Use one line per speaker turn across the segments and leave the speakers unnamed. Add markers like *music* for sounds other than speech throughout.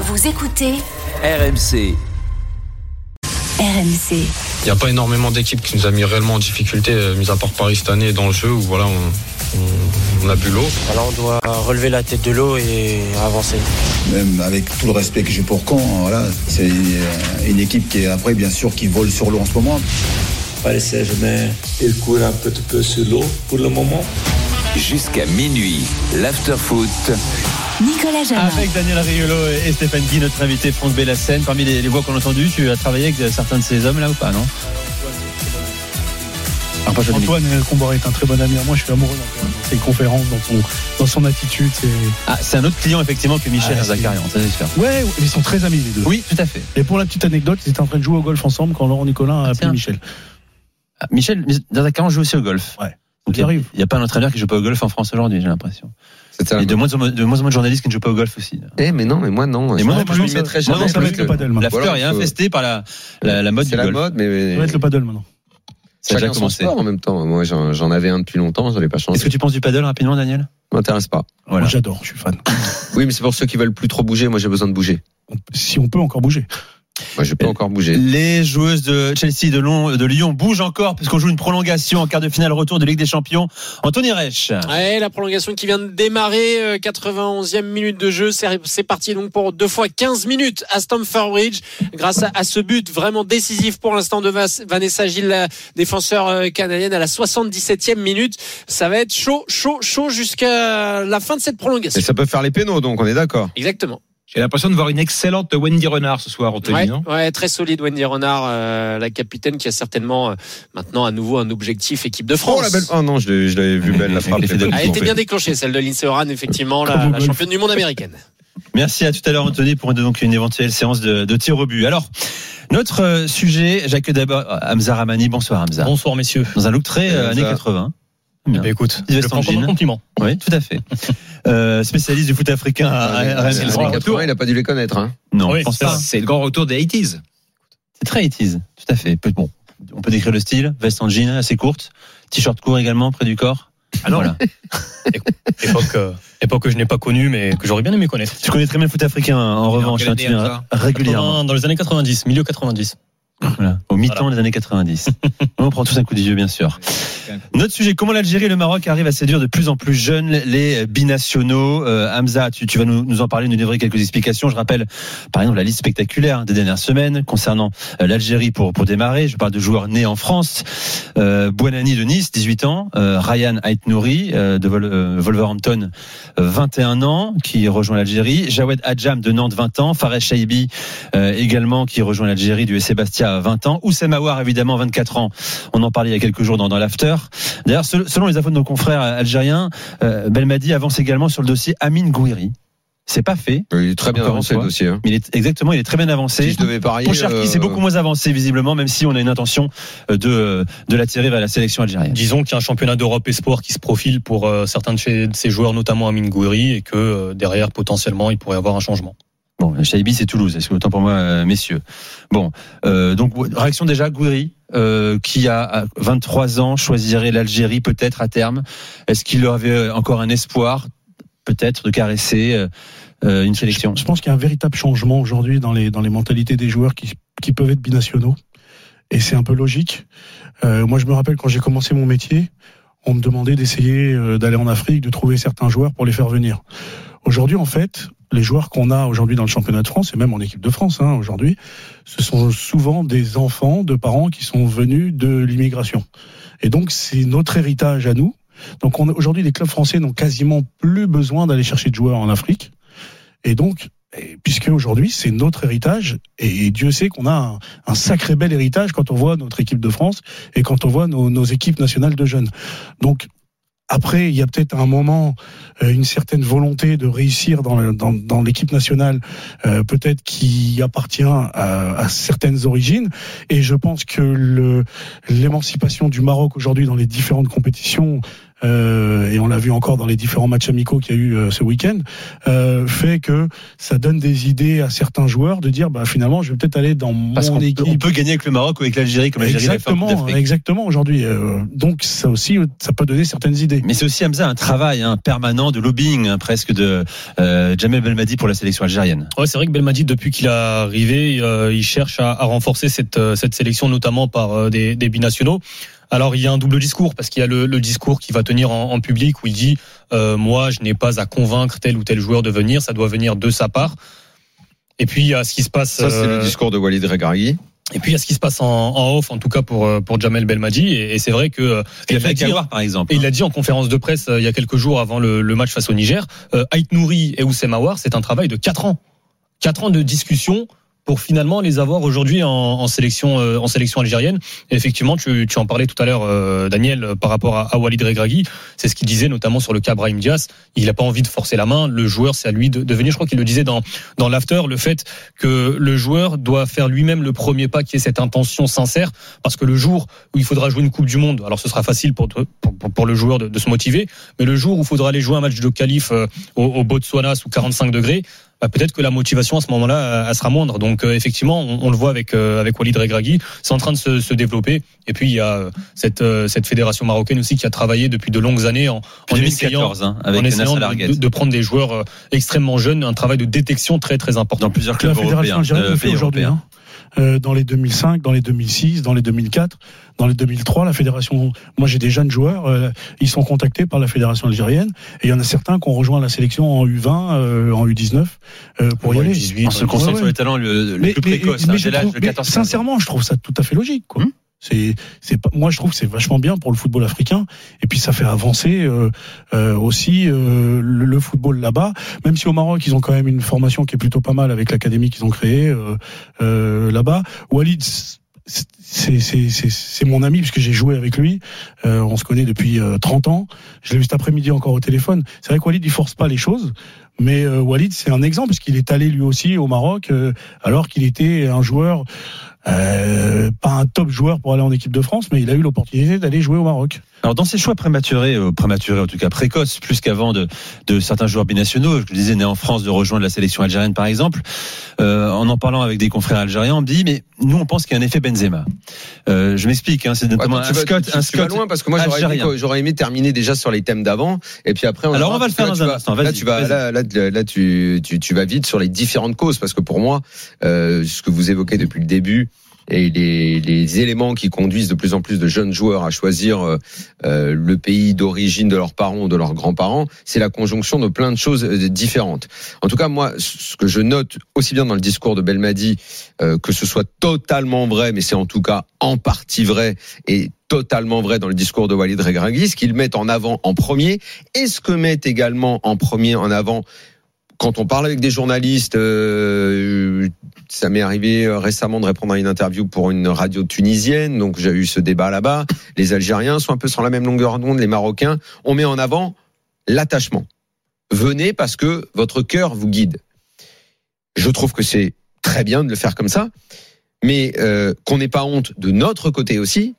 Vous écoutez
RMC.
RMC.
Il n'y a pas énormément d'équipes qui nous a mis réellement en difficulté, euh, mis à part Paris cette année dans le jeu où voilà, on, on- on a bu l'eau.
Alors on doit relever la tête de l'eau et avancer.
Même avec tout le respect que j'ai pour Caen, voilà, c'est euh, une équipe qui est après bien sûr qui vole sur l'eau en ce moment.
Paris Saint-Germain, il court un petit peu sur l'eau pour le moment.
Jusqu'à minuit, l'after-foot.
Nicolas Jamin.
Avec Daniel Riolo et Stéphane Guy, notre invité Franck Bellassène. Parmi les, les voix qu'on a entendues, tu as travaillé avec certains de ces hommes-là ou pas, non Alors, pas.
Antoine Comboré est un très bon ami à moi. Je suis amoureux. Dans ses conférences, dans son, dans son attitude. C'est...
Ah, c'est un autre client, effectivement, que Michel
Ah,
Zakarian, ça c'est sûr.
Ouais, ouais, ils sont très amis les deux.
Oui, tout à fait.
Et pour la petite anecdote, ils étaient en train de jouer au golf ensemble quand Laurent Nicolin a appelé
Tiens.
Michel.
Ah, Michel Zakarian joue aussi au golf.
Ouais.
Donc, il
Ça
n'y a, pas un entraîneur qui joue pas au golf en France aujourd'hui, j'ai l'impression.
C'est ça.
Et de moins, en moins, de moins en moins de journalistes qui ne jouent pas au golf aussi.
Eh, mais non, mais moi non.
Et moi non
je m'y
ça-
mettrais
moi
jamais.
non, ça va
parce
être le
que
paddle. maintenant.
L'after
Voilà,
est
faut-
infesté par la, la, la mode
C'est
du
la
golf.
mode,
Ça
mais
va être le paddle maintenant.
C'est déjà
chacun son
commencé.
sport en même temps. Moi, j'en avais un depuis longtemps, je l'ai pas
Est-ce
changé.
que tu penses du paddle rapidement, Daniel?
M'intéresse pas.
Voilà.
Moi, j'adore, je suis fan.
Oui, mais c'est pour ceux qui veulent plus trop bouger. Moi, j'ai besoin de bouger.
Si on peut encore bouger.
Moi, je peux encore bouger.
Les joueuses de Chelsea de, Lyon, de Lyon bougent encore puisqu'on joue une prolongation en quart de finale retour de Ligue des Champions. Anthony Reich.
Ouais, la prolongation qui vient de démarrer, euh, 91e minute de jeu, c'est c'est parti donc pour deux fois 15 minutes à Stamford Bridge grâce à, à ce but vraiment décisif pour l'instant de Vanessa Gilles, la défenseur euh, canadienne à la 77e minute. Ça va être chaud, chaud, chaud jusqu'à la fin de cette
Et
prolongation.
ça peut faire les pénaux, donc on est d'accord.
Exactement.
J'ai l'impression de voir une excellente Wendy Renard ce soir, Anthony,
Ouais,
non?
ouais, très solide Wendy Renard, euh, la capitaine qui a certainement euh, maintenant à nouveau un objectif équipe de France.
Oh la belle. Oh non, je l'avais vu belle la *laughs* frappe.
Elle était
a été bien déclenchée, celle de Lindsay Oran, effectivement, la, la championne du monde américaine. *laughs*
Merci à tout à l'heure Anthony pour donc une éventuelle séance de, de tir au but. Alors, notre euh, sujet, j'accueille d'abord Hamza Ramani. Bonsoir Hamza.
Bonsoir messieurs.
Dans un look très euh, années 80. Bien.
Bah, écoute,
Il
je
veste
le prends
en
comme
jean.
un compliment.
Oui, tout à fait. Euh, spécialiste du foot africain à, à- à-
C'est
à-
les
grand
années
retour.
80, il a pas dû les connaître. Hein.
Non,
Oui, c'est
le grand retour des 80s.
C'est très 80s, tout à fait. Peu- Bon, on peut décrire le style. Veste en jean assez courte, t-shirt court également près du corps.
Ah non.
Voilà. *laughs*
Époque, euh, époque que je n'ai pas connue, mais que j'aurais bien aimé connaître.
Tu connais très bien le foot africain en revanche, hein, tu viens régulièrement.
Dans les années 90, milieu 90.
Voilà, au mi-temps
Voilà.
des années 90. *laughs* on prend tous un coup d'yeux, bien sûr. Notre sujet, comment l'Algérie et le Maroc arrivent à séduire de plus en plus jeunes les binationaux? Euh, Hamza, tu, tu vas nous, nous en parler, nous livrer quelques explications. Je rappelle, par exemple, la liste spectaculaire des dernières semaines concernant euh, l'Algérie pour, pour démarrer. Je parle de joueurs nés en France. Euh, Bouanani de Nice, 18 ans. Euh, Ryan Aitnouri euh, de Wolverhampton, euh, 21 ans, qui rejoint l'Algérie. Jawed Adjam de Nantes, 20 ans. Fares Shaibi également, qui rejoint l'Algérie du SC Bastia à 20 ans. Oussem Aouar, évidemment, 24 ans. On en parlait il y a quelques jours dans, dans l'after. D'ailleurs, sel- selon les infos de nos confrères algériens, euh, Belmadi avance également sur le dossier Amin Gouiri. C'est pas fait,
Il est très bien avancé le dossier. hein.
il est exactement, il est très bien avancé.
Si je devais parier.
Pour Cherki, c'est
euh,
beaucoup moins avancé visiblement, même si on a une intention euh, de de l'attirer vers la sélection algérienne.
Disons qu'il y a un championnat d'Europe espoir qui se profile pour euh, certains de, chez- de ces joueurs, notamment Amin Gouiri, et que euh, derrière, potentiellement, il pourrait y avoir un changement.
Bon, Shaibi, c'est Toulouse. Est-ce que autant pour moi, euh, messieurs? Bon, euh, donc réaction déjà, Gouiri, euh, qui a à 23 ans choisirait l'Algérie peut-être à terme. Est-ce qu'il avait encore un espoir, peut-être, de caresser euh, euh, une sélection?
Je pense qu'il y a un véritable changement aujourd'hui dans les, dans les mentalités des joueurs qui, qui peuvent être binationaux. Et c'est un peu logique. Euh, moi, je me rappelle quand j'ai commencé mon métier, on me demandait d'essayer euh, d'aller en Afrique, de trouver certains joueurs pour les faire venir. Aujourd'hui, en fait, les joueurs qu'on a aujourd'hui dans le championnat de France, et même en équipe de France hein, aujourd'hui, ce sont souvent des enfants de parents qui sont venus de l'immigration. Et donc, c'est notre héritage à nous. Donc, on- aujourd'hui, les clubs français n'ont quasiment plus besoin d'aller chercher de joueurs en Afrique. Et donc, puisque aujourd'hui, c'est notre héritage, et Dieu sait qu'on a un, un sacré bel héritage quand on voit notre équipe de France et quand on voit nos, nos équipes nationales de jeunes. Donc, après, il y a peut-être un moment euh, une certaine volonté de réussir dans, l'équipe nationale, euh, peut-être qui appartient à, certaines origines. Et je pense que l'émancipation du Maroc aujourd'hui dans les différentes compétitions, euh, et on l'a vu encore dans les différents matchs amicaux qu'il y a eu euh, ce week-end, euh, fait que ça donne des idées à certains joueurs de dire, bah finalement, je vais peut-être aller dans
Parce
mon
qu'on
équipe.
peut- on peut gagner avec le Maroc ou avec l'Algérie comme l'Algérie
Exactement, exactement aujourd'hui. Euh, donc ça aussi, ça peut donner certaines idées.
Mais c'est aussi Hamza un travail hein, permanent de lobbying hein, presque de euh, Jamel Belmadi pour la sélection algérienne.
Ouais, c'est vrai que Belmadi, depuis qu'il est arrivé, euh, il cherche à, à renforcer cette, euh, cette sélection, notamment par euh, des, des binationaux. Alors il y a un double discours parce qu'il y a le, le discours qui va tenir en, en public où il dit euh, moi je n'ai pas à convaincre tel ou tel joueur de venir, ça doit venir de sa part. Et puis il y a ce qui se passe.
Ça, c'est le
euh,
discours de Walid Regragui.
Et puis il y a ce qui se passe en, en off, en tout cas pour euh, pour Jamel Belmadi. Et, et c'est vrai que euh,
Il a
dit,
Aguilar, par exemple.
et il l'a dit en conférence de presse il y a quelques jours avant le, le match face au Niger. Euh, Ait Nouri et Oussem Aouar, c'est un travail de quatre ans. Quatre ans de discussion pour finalement les avoir aujourd'hui en, en sélection euh, en sélection algérienne. Et effectivement, tu, tu en parlais tout à l'heure, euh, Daniel, euh, par rapport à, à Walid Regragui. C'est ce qu'il disait notamment sur le cas Brahim Diaz. Il n'a pas envie de forcer la main. Le joueur, c'est à lui de, de venir. Je crois qu'il le disait dans dans l'after, le fait que le joueur doit faire lui-même le premier pas, qui est cette intention sincère, parce que le jour où il faudra jouer une Coupe du Monde, alors ce sera facile pour pour, pour- le joueur de, de se motiver, mais le jour où il faudra aller jouer un match de qualif euh, au, au Botswana sous 45 degrés, bah, peut-être que la motivation à ce moment-là euh, elle sera moindre. Donc euh, effectivement, on, on le voit avec euh, avec Walid Regragui, c'est en train de se, se développer. Et puis il y a euh, cette euh, cette fédération marocaine aussi qui a travaillé depuis de longues années en, en essayant
2014, hein, avec
en essayant de, prendre des joueurs extrêmement jeunes, un travail de détection très très important.
Dans plusieurs
La
clubs
fédération
européens. euh, pays européens.
hein. Euh, dans les 2005, dans les 2006, dans les 2004, dans les 2003, la fédération. Moi, j'ai des jeunes joueurs. euh, ils sont contactés par la fédération algérienne, et il y en a certains qui ont rejoint la sélection en U20, euh, en U19 euh, pour y aller.
18,
On se concentre sur les talents le, le
Mais-
plus précoce,
mais
hein,
je
dès l'âge
trouve-
de
mais
14
sincèrement, je trouve ça tout à fait logique. Quoi.
Hum.
C'est, c'est pas, moi, je trouve que c'est vachement bien pour le football africain. Et puis, ça fait avancer euh, euh, aussi euh, le, le football là-bas. Même si au Maroc, ils ont quand même une formation qui est plutôt pas mal avec l'académie qu'ils ont créée euh, euh, là-bas. Walid, c'est, mon ami puisque j'ai joué avec lui. Euh, on se connaît depuis euh, 30 ans. Je l'ai vu cet après-midi encore au téléphone. C'est vrai que Walid, il force pas les choses. Mais euh, Walid, c'est un exemple parce qu'il est allé lui aussi au Maroc euh, alors qu'il était un joueur euh, pas un top joueur pour aller en équipe de France, mais il a eu l'opportunité d'aller jouer au Maroc.
Alors dans ces choix prématurés, euh, prématurés en tout cas précoces, plus qu'avant de, de certains joueurs binationaux, je le disais né en France de rejoindre la sélection algérienne par exemple, euh, en en parlant avec des confrères algériens, on me dit mais nous on pense qu'il y a un effet Benzema. Euh, je m'explique, hein, c'est notamment
Attends,
un
vas-
Scott,
tu-
un
tu vas
Scott
loin parce que moi j'aurais aimé,
algérien.
j'aurais aimé terminer déjà sur les thèmes d'avant et puis après on
Alors, on va le faire dans un
vas-
instant,
Là
vas-y,
tu vas
vas-y.
là, là, là, tu, tu tu vas vite sur les différentes causes parce que pour moi euh, ce que vous évoquez depuis le début et les, les éléments qui conduisent de plus en plus de jeunes joueurs à choisir euh, euh, le pays d'origine de leurs parents ou de leurs grands-parents, c'est la conjonction de plein de choses euh, différentes. En tout cas, moi, ce que je note aussi bien dans le discours de Belmadi, euh, que ce soit totalement vrai, mais c'est en tout cas en partie vrai et totalement vrai dans le discours de Walid Regragui, ce qu'ils mettent en avant en premier, et ce que mettent également en premier en avant quand on parle avec des journalistes, euh, ça m'est arrivé euh, récemment de répondre à une interview pour une radio tunisienne, donc j'ai eu ce débat là-bas. Les Algériens sont un peu sur la même longueur d'onde, les Marocains. On met en avant l'attachement. Venez parce que votre cœur vous guide. Je trouve que c'est très bien de le faire comme ça, mais euh, qu'on n'ait pas honte de notre côté aussi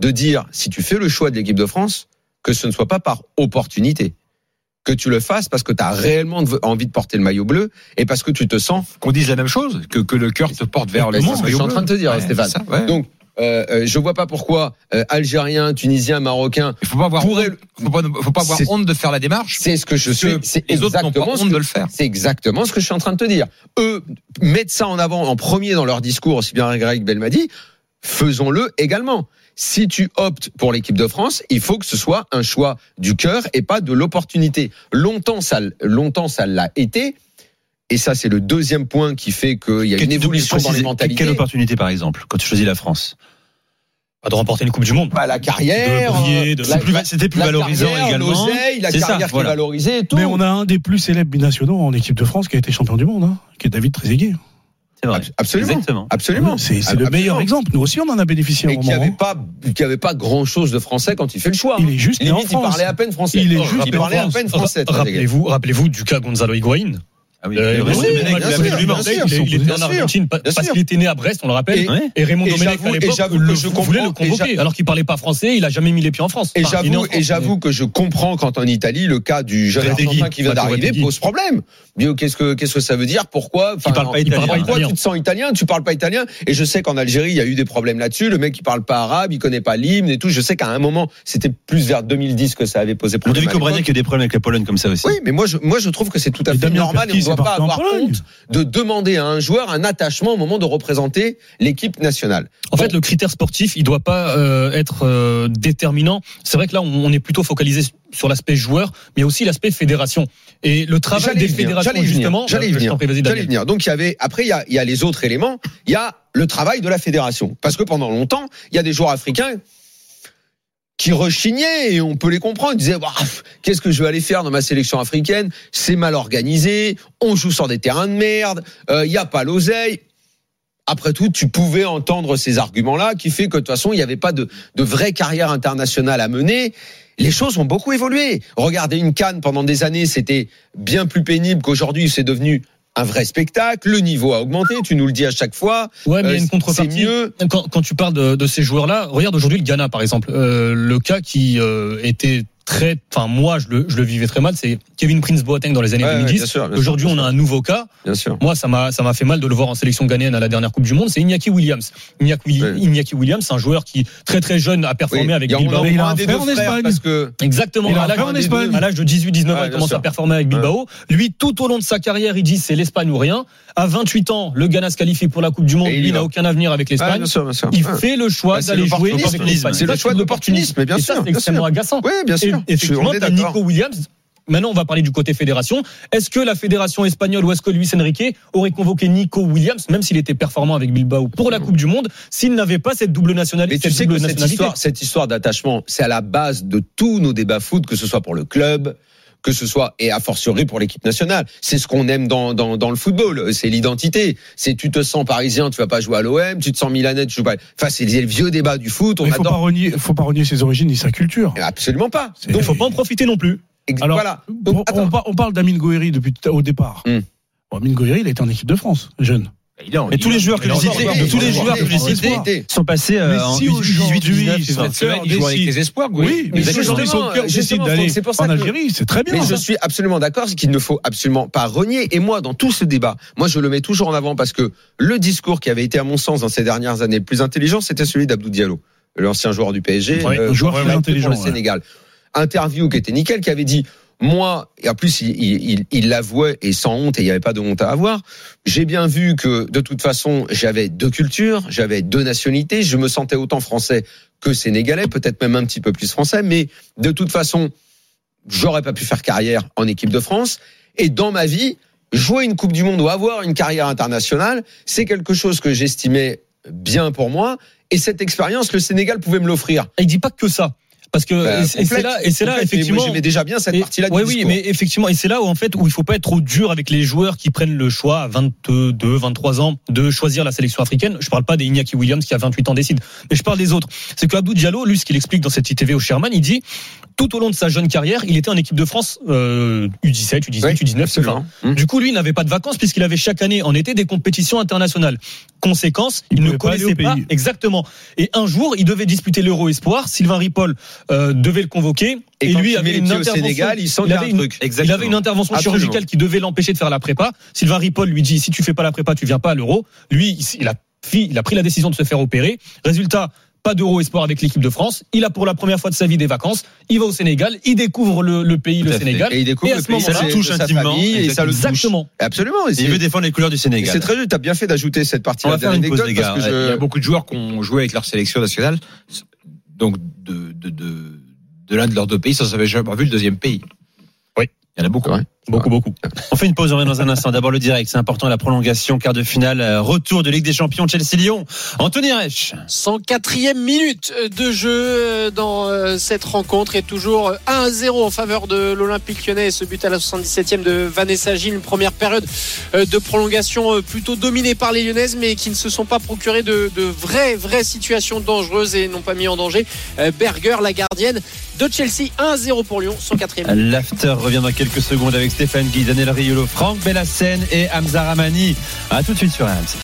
de dire si tu fais le choix de l'équipe de France que ce ne soit pas par opportunité que tu le fasses parce que tu as réellement envie de porter le maillot bleu et parce que tu te sens
Qu'on dise la même chose, que, que le cœur te porte vers le
c'est
monde.
ce que je suis en train de te dire
Ouais,
Stéphane.
c'est ça, ouais.
Donc euh, euh, je vois pas pourquoi euh, Algériens, Tunisiens, Marocains
Il faut pas avoir,
pourraient
honte, faut pas, faut pas avoir
C'est-
honte de faire la démarche.
c'est ce que je suis c'est
les autres pas
exactement ce
honte
que-
de le faire.
C'est exactement ce que je suis en train de te dire. Eux mettent ça en avant en premier dans leur discours, aussi bien Greg Belmadi. Faisons-le également. Si tu optes pour l'équipe de France, il faut que ce soit un choix du cœur et pas de l'opportunité. Longtemps, ça, longtemps, ça l'a été. Et ça, c'est le deuxième point qui fait qu'il y a
Que
une évolution dans les mentalités.
Quelle opportunité par exemple quand tu choisis la France?
Pas de remporter une Coupe du Monde.
Bah, la carrière,
De
euh,
C'est
la-
plus- c'était plus
la
valorisant
carrière,
également.
la
ça,
carrière qui
voilà.
est valorisée et tout.
Mais on a un des plus célèbres binationaux en équipe de France qui a été champion du monde, hein, qui est David Trezeguet.
Vrai.
Absolument.
Exactement.
Absolument.
C'est c'est le
Absolument.
meilleur exemple. Nous aussi, on en a bénéficié
Et qu'il n'y
moment.
avait pas, avait pas grand chose de français quand il fait le choix.
Il est juste né en
Limite, il parlait à peine français.
Il est juste
il parlait à peine français.
Rappelez-vous, rappelez-vous du cas Gonzalo Higuain.
Ah oui.
Euh, Raymond
Domenech, il a
il,
fait
était en Argentine parce qu'il était né à Brest, on le rappelle.
Et-
Raymond Domenech à l'époque voulait le convoquer alors qu'il parlait pas français, il a jamais mis les pieds en France.
Et j'avoue, et
France,
j'avoue que je comprends quand en Italie, le cas du jeune. Argentin qui vient d'arriver pose problème. Qu'est-ce que, qu'est-ce que ça veut dire? Pourquoi?
Il parle pas italien.
Pourquoi tu te sens italien? Tu parles pas italien? Et je sais qu'en Algérie, il y a eu des problèmes là-dessus. Le mec, il parle pas arabe, il connaît pas l'hymne et tout. Je sais qu'à un moment, c'était plus vers 2010 que ça avait posé problème.
Ludovic
à l'époque.
Obraniak a eu des problèmes avec la Pologne comme ça aussi.
Oui, mais moi je, moi je trouve que c'est tout à fait normal pas avoir honte de demander à un joueur un attachement au moment de représenter l'équipe nationale.
En fait, le critère sportif, il doit pas euh, être euh, déterminant. C'est vrai que là, on, est plutôt focalisé sur l'aspect joueur, mais aussi l'aspect fédération. Et le travail des
venir,
fédérations, justement,
j'allais
je
venir, venir. Donc il y avait après il y a, il y a les autres éléments, il y a le travail de la fédération parce que pendant longtemps, il y a des joueurs africains qui rechignaient et on peut les comprendre. Ils disaient qu'est-ce que je vais aller faire dans ma sélection africaine? C'est mal organisé, on joue sur des terrains de merde, euh, il y a pas l'oseille. Après tout, tu pouvais entendre ces arguments-là qui fait que de toute façon, il n'y avait pas de, de vraie carrière internationale à mener. Les choses ont beaucoup évolué. Regardez une canne pendant des années, c'était bien plus pénible qu'aujourd'hui. C'est devenu un vrai spectacle. Le niveau a augmenté. Tu nous le dis à chaque fois.
Ouais, mais il y a
Euh,
une contrepartie.
c'est mieux.
Quand, quand tu parles de, de ces joueurs-là, regarde aujourd'hui le Ghana, par exemple. Euh, le cas qui euh, était très, enfin moi je le, je le vivais très mal, c'est Kevin Prince Boateng dans les années
Ouais, ouais,
2010.
bien sûr, bien sûr,
Aujourd'hui,
bien
on a un nouveau cas.
Bien sûr.
Moi, ça m'a ça m'a fait mal de le voir en sélection ghanéenne à la dernière Coupe du Monde. C'est Iñaki Williams. Iñaki, Williams, c'est un joueur qui très très jeune a performé
Oui,
avec Bilbao.
il a un
des
frère en Espagne.
parce que
Exactement.
Il a
À
un
l'âge
frère en
de-
Espagne.
à l'âge de 18-19 ans,
Ouais,
il commence
sûr.
à performer avec Bilbao. Lui, tout au long de sa carrière, il dit c'est l'Espagne ou rien. À 28 ans, le Ghana se qualifie pour la Coupe du Monde.
Et il
n'a aucun avenir avec l'Espagne.
bien sûr, bien sûr.
Il fait le choix d'aller jouer avec l'Espagne.
C'est le choix de l'opportunisme, bien sûr,
c'est extrêmement agaçant.
Oui, bien sûr.
Et effectivement, t'as
d'accord.
Nico Williams. Maintenant, on va parler du côté fédération. Est-ce que la fédération espagnole ou est-ce que Luis Enrique aurait convoqué Nico Williams, même s'il était performant avec Bilbao pour la Coupe du Monde, s'il n'avait pas cette double nationalité
Mais tu
cette
sais que cette histoire, cette histoire d'attachement, c'est à la base de tous nos débats foot, que ce soit pour le club, que ce soit et a fortiori pour l'équipe nationale. C'est ce qu'on aime dans, dans, dans le football, c'est l'identité. C'est tu te sens parisien, tu vas pas jouer à l'OM, tu te sens milanais, tu joues pas. Enfin, c'est les vieux débats du foot. On
Il faut pas renier, faut pas renier ses origines ni sa culture.
Absolument pas.
C'est-
Il faut pas en profiter non plus.
Alors,
voilà.
on,
Donc,
parle d'Amine Goïri depuis au départ.
Hmm.
Bon, Amine Goïri, il était en équipe de France, jeune.
Et tous les joueurs que j'ai cités, tous les joueurs que j'ai cités sont passés euh,
Mais
en
si
18,
aujourd'hui,
19,
son
20.
Cette semaine, il joue avec les espoirs,
Oui, mais
Mais
aujourd'hui son cœur décide d'aller
c'est
en
que-
Algérie, c'est très bien.
Mais je suis absolument d'accord qu'il ne faut absolument pas renier. Et moi, dans tout ce débat, moi, je le mets toujours en avant parce que le discours qui avait été, à mon sens, dans ces dernières années, le plus intelligent, c'était celui d'Abdou Diallo, l'ancien joueur du PSG,
un joueur intelligent,
le. Sénégal. Interview qui était nickel, qui avait dit moi, et en plus, il, l'avouait et sans honte, et il n'y avait pas de honte à avoir. J'ai bien vu que, de toute façon, j'avais deux cultures, j'avais deux nationalités, je me sentais autant français que sénégalais, peut-être même un petit peu plus français, mais de toute façon, j'aurais pas pu faire carrière en équipe de France. Et dans ma vie, jouer une Coupe du Monde ou avoir une carrière internationale, c'est quelque chose que j'estimais bien pour moi. Et cette expérience, le Sénégal pouvait me l'offrir.
Il dit pas que ça. Parce que
Bah,
et c'est- là, et c'est là
complète. Mais
effectivement.
moi, j'aimais déjà bien cette
Et-
partie-là du
ouais, oui,
discours.
mais effectivement, et c'est là où en fait où il faut pas être trop dur avec les joueurs qui prennent le choix à 22, 23 ans de choisir la sélection africaine. Je parle pas des Iñaki Williams qui à 28 ans décide, mais je parle des autres. C'est que Abdou Diallo, lui, ce qu'il explique dans cette ITV au Sherman, il dit tout au long de sa jeune carrière, il était en équipe de France euh, U17, U18,
Ouais,
U19,
absolument.
enfin,
Mmh.
Du coup, lui, il n'avait pas de vacances puisqu'il avait chaque année en été des compétitions internationales. Conséquence, il,
Il
ne
pas
connaissait pas exactement. Et un jour, il devait disputer l'Euro Espoir. Sylvain Ripoll euh, devait le convoquer.
Et
lui
il
avait une intervention.
Sénégal, il
avait
un
une-
truc.
il avait une intervention
Absolument.
chirurgicale qui devait l'empêcher de faire la prépa. Sylvain Ripoll lui dit si tu fais pas la prépa, tu viens pas à l'Euro. Lui, a, il a pris la décision de se faire opérer. Résultat. Pas d'Euro Espoir avec l'équipe de France. Il a pour la première fois de sa vie des vacances. Il va au Sénégal. Il découvre le, le pays,
Tout
le
fait.
Sénégal.
Et il découvre
Et à
le
ce
pays,
moment-là,
ça
le touche intimement,
famille, et ça le touche.
Exactement.
Absolument. Et
il veut défendre les couleurs du Sénégal.
c'est très juste. T'as bien fait d'ajouter cette
On
partie-là
va faire une pause, les gars.
Il y a beaucoup de joueurs qui ont joué avec leur sélection nationale, donc de, de, de, de l'un de leurs deux pays, sans jamais avoir vu le deuxième pays.
Oui.
Il y en a beaucoup.
Ouais.
Beaucoup, beaucoup.
On fait une pause, on revient dans un instant. D'abord le direct, c'est important, la prolongation, quart de finale, euh, retour de Ligue des Champions, Chelsea-Lyon. Anthony Reich.
104e minute de jeu euh, dans euh, cette rencontre et toujours 1-0 en faveur de l'Olympique lyonnais. Ce but à la 77e de Vanessa Gilles, une première période de prolongation plutôt dominée par les Lyonnaises, mais qui ne se sont pas procurées de, de vraies, vraies situations dangereuses et n'ont pas mis en danger Berger, la gardienne de Chelsea. 1-0 pour Lyon, 104e.
L'after revient dans quelques secondes avec Stéphane Guy, Daniel Riolo, Franck Bellassène et Hamza Ramani. A tout de suite sur RMC.